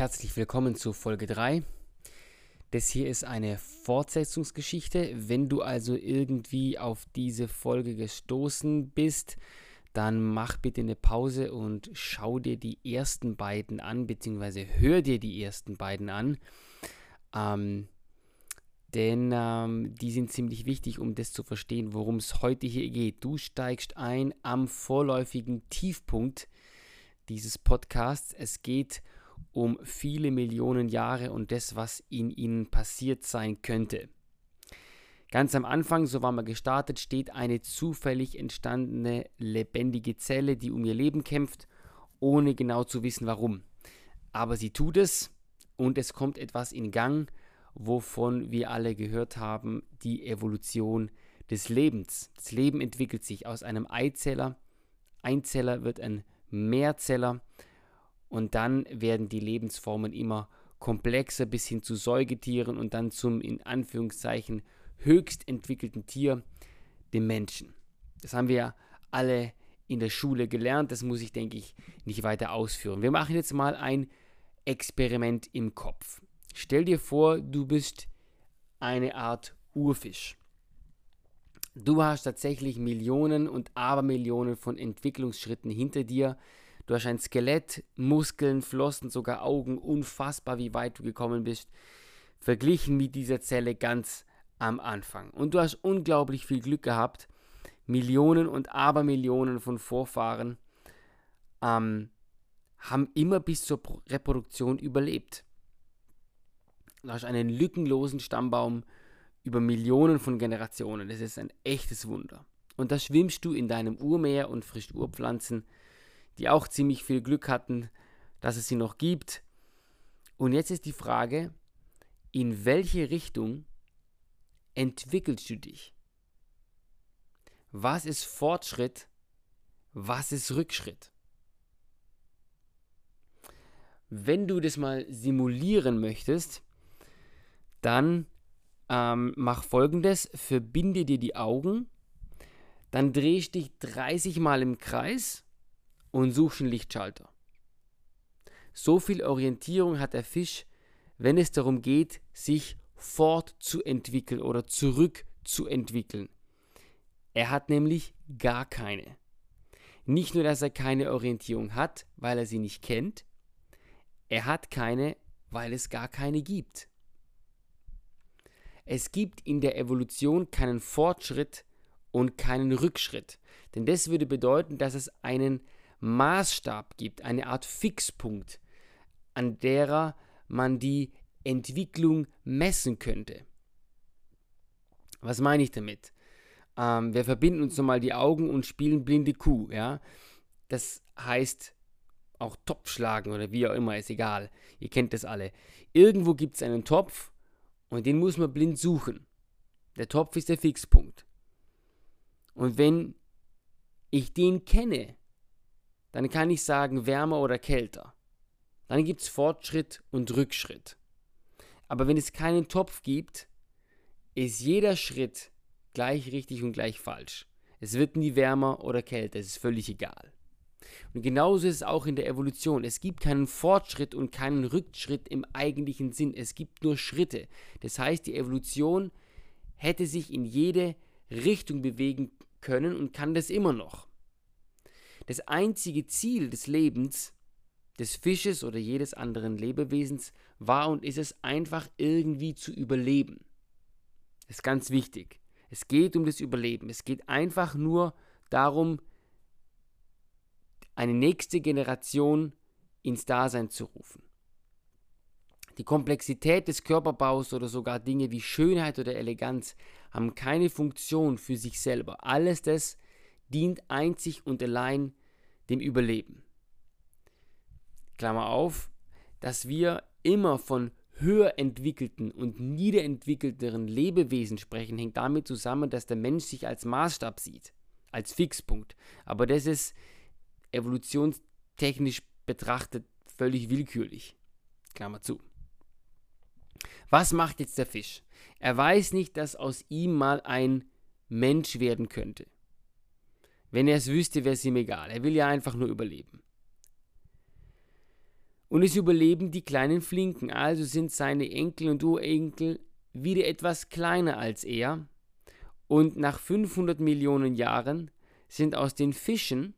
Herzlich willkommen zu Folge 3. Das hier ist eine Fortsetzungsgeschichte. Wenn du also irgendwie auf diese Folge gestoßen bist, dann mach bitte eine Pause und schau dir die ersten beiden an, beziehungsweise hör dir die ersten beiden an. Ähm, denn ähm, die sind ziemlich wichtig, um das zu verstehen, worum es heute hier geht. Du steigst ein am vorläufigen Tiefpunkt dieses Podcasts. Es geht um viele Millionen Jahre und das, was in ihnen passiert sein könnte. Ganz am Anfang, so war man gestartet, steht eine zufällig entstandene lebendige Zelle, die um ihr Leben kämpft, ohne genau zu wissen warum. Aber sie tut es und es kommt etwas in Gang, wovon wir alle gehört haben, die Evolution des Lebens. Das Leben entwickelt sich aus einem Eizeller. Einzeller wird ein Mehrzeller und dann werden die Lebensformen immer komplexer bis hin zu Säugetieren und dann zum in Anführungszeichen höchst entwickelten Tier, dem Menschen. Das haben wir alle in der Schule gelernt, das muss ich, denke ich, nicht weiter ausführen. Wir machen jetzt mal ein Experiment im Kopf. Stell dir vor, du bist eine Art Urfisch. Du hast tatsächlich Millionen und Abermillionen von Entwicklungsschritten hinter dir. Du hast ein Skelett, Muskeln, Flossen, sogar Augen. Unfassbar, wie weit du gekommen bist. Verglichen mit dieser Zelle ganz am Anfang. Und du hast unglaublich viel Glück gehabt. Millionen und Abermillionen von Vorfahren ähm, haben immer bis zur Reproduktion überlebt. Du hast einen lückenlosen Stammbaum über Millionen von Generationen. Das ist ein echtes Wunder. Und da schwimmst du in deinem Urmeer und frischt Urpflanzen, die auch ziemlich viel Glück hatten, dass es sie noch gibt. Und jetzt ist die Frage, in welche Richtung entwickelst du dich? Was ist Fortschritt? Was ist Rückschritt? Wenn du das mal simulieren möchtest, dann ähm, mach folgendes: Verbinde dir die Augen, dann drehst dich 30 Mal im Kreis und suchst einen Lichtschalter. So viel Orientierung hat der Fisch, wenn es darum geht, sich fortzuentwickeln oder zurückzuentwickeln. Er hat nämlich gar keine. Nicht nur, dass er keine Orientierung hat, weil er sie nicht kennt, er hat keine, weil es gar keine gibt. Es gibt in der Evolution keinen Fortschritt und keinen Rückschritt. Denn das würde bedeuten, dass es einen Maßstab gibt, eine Art Fixpunkt, an derer man die Entwicklung messen könnte. Was meine ich damit? Ähm, wir verbinden uns nochmal die Augen und spielen blinde Kuh. Ja? Das heißt auch Topf schlagen oder wie auch immer, ist egal. Ihr kennt das alle. Irgendwo gibt es einen Topf und den muss man blind suchen. Der Topf ist der Fixpunkt. Und wenn ich den kenne, dann kann ich sagen wärmer oder kälter. Dann gibt es Fortschritt und Rückschritt. Aber wenn es keinen Topf gibt, ist jeder Schritt gleich richtig und gleich falsch. Es wird nie wärmer oder kälter, es ist völlig egal. Und genauso ist es auch in der Evolution. Es gibt keinen Fortschritt und keinen Rückschritt im eigentlichen Sinn. Es gibt nur Schritte. Das heißt, die Evolution hätte sich in jede Richtung bewegen können und kann das immer noch. Das einzige Ziel des Lebens des Fisches oder jedes anderen Lebewesens war und ist es einfach irgendwie zu überleben. Das ist ganz wichtig. Es geht um das Überleben. Es geht einfach nur darum, eine nächste Generation ins Dasein zu rufen. Die Komplexität des Körperbaus oder sogar Dinge wie Schönheit oder Eleganz haben keine Funktion für sich selber. Alles das dient einzig und allein dem Überleben. Klammer auf, dass wir immer von höher entwickelten und niederentwickelteren Lebewesen sprechen, hängt damit zusammen, dass der Mensch sich als Maßstab sieht, als Fixpunkt. Aber das ist evolutionstechnisch betrachtet völlig willkürlich. Klammer zu. Was macht jetzt der Fisch? Er weiß nicht, dass aus ihm mal ein Mensch werden könnte. Wenn er es wüsste, wäre es ihm egal. Er will ja einfach nur überleben. Und es überleben die kleinen Flinken, also sind seine Enkel und Urenkel wieder etwas kleiner als er. Und nach 500 Millionen Jahren sind aus den Fischen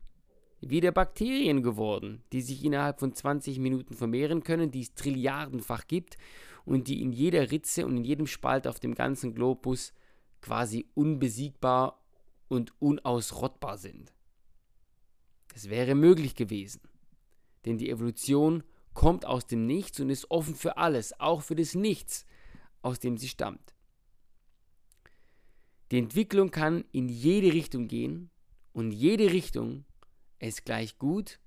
wieder Bakterien geworden, die sich innerhalb von 20 Minuten vermehren können, die es trilliardenfach gibt und die in jeder Ritze und in jedem Spalt auf dem ganzen Globus quasi unbesiegbar und unausrottbar sind. Es wäre möglich gewesen, denn die Evolution kommt aus dem Nichts und ist offen für alles, auch für das Nichts, aus dem sie stammt. Die Entwicklung kann in jede Richtung gehen und jede Richtung ist gleich gut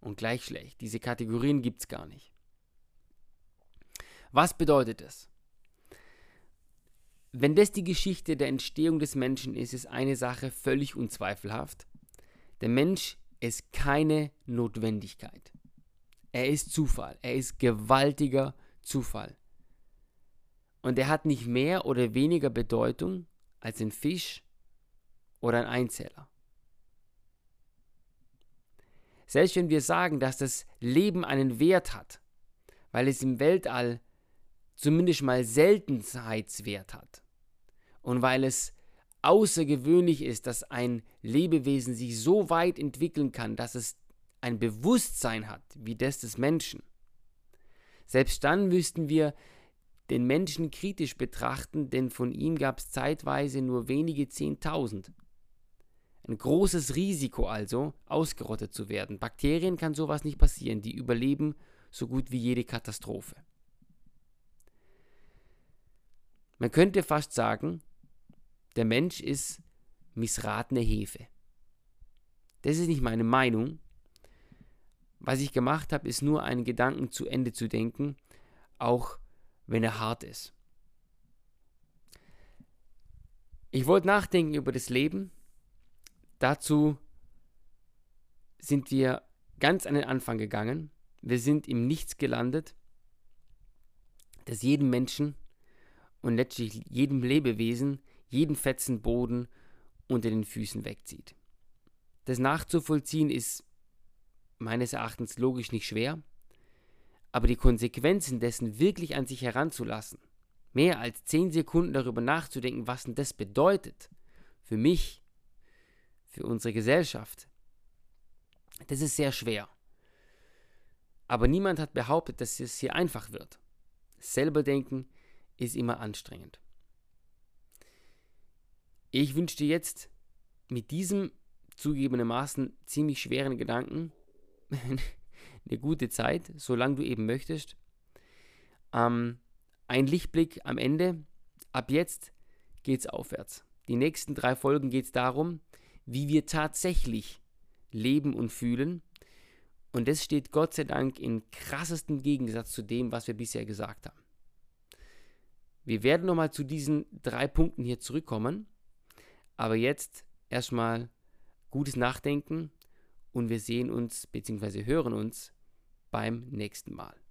und gleich schlecht. Diese Kategorien gibt es gar nicht. Was bedeutet das? Wenn das die Geschichte der Entstehung des Menschen ist, ist eine Sache völlig unzweifelhaft. Der Mensch ist keine Notwendigkeit. Er ist Zufall. Er ist gewaltiger Zufall. Und er hat nicht mehr oder weniger Bedeutung als ein Fisch oder ein Einzeller. Selbst wenn wir sagen, dass das Leben einen Wert hat, weil es im Weltall zumindest mal Seltenheitswert hat und weil es außergewöhnlich ist, dass ein Lebewesen sich so weit entwickeln kann, dass es ein Bewusstsein hat wie das des Menschen. Selbst dann müssten wir den Menschen kritisch betrachten, denn von ihm gab es zeitweise nur wenige Zehntausend. Ein großes Risiko also, ausgerottet zu werden. Bakterien kann sowas nicht passieren, die überleben so gut wie jede Katastrophe. Man könnte fast sagen, der Mensch ist missratene Hefe. Das ist nicht meine Meinung, was ich gemacht habe, ist nur einen Gedanken zu Ende zu denken, auch wenn er hart ist. Ich wollte nachdenken über das Leben. Dazu sind wir ganz an den Anfang gegangen. Wir sind im Nichts gelandet, das jedem Menschen und letztlich jedem Lebewesen jeden fetzen Boden unter den Füßen wegzieht. Das nachzuvollziehen ist meines Erachtens logisch nicht schwer, aber die Konsequenzen dessen wirklich an sich heranzulassen, mehr als zehn Sekunden darüber nachzudenken, was denn das bedeutet, für mich, für unsere Gesellschaft, das ist sehr schwer. Aber niemand hat behauptet, dass es hier einfach wird. Selber denken ist immer anstrengend. Ich wünsche dir jetzt mit diesem zugegebenermaßen ziemlich schweren Gedanken eine gute Zeit, solange du eben möchtest. Ähm, ein Lichtblick am Ende. Ab jetzt geht es aufwärts. Die nächsten drei Folgen geht es darum, wie wir tatsächlich leben und fühlen. Und das steht Gott sei Dank in krassestem Gegensatz zu dem, was wir bisher gesagt haben. Wir werden nochmal zu diesen drei Punkten hier zurückkommen. Aber jetzt erstmal gutes Nachdenken und wir sehen uns bzw. hören uns beim nächsten Mal.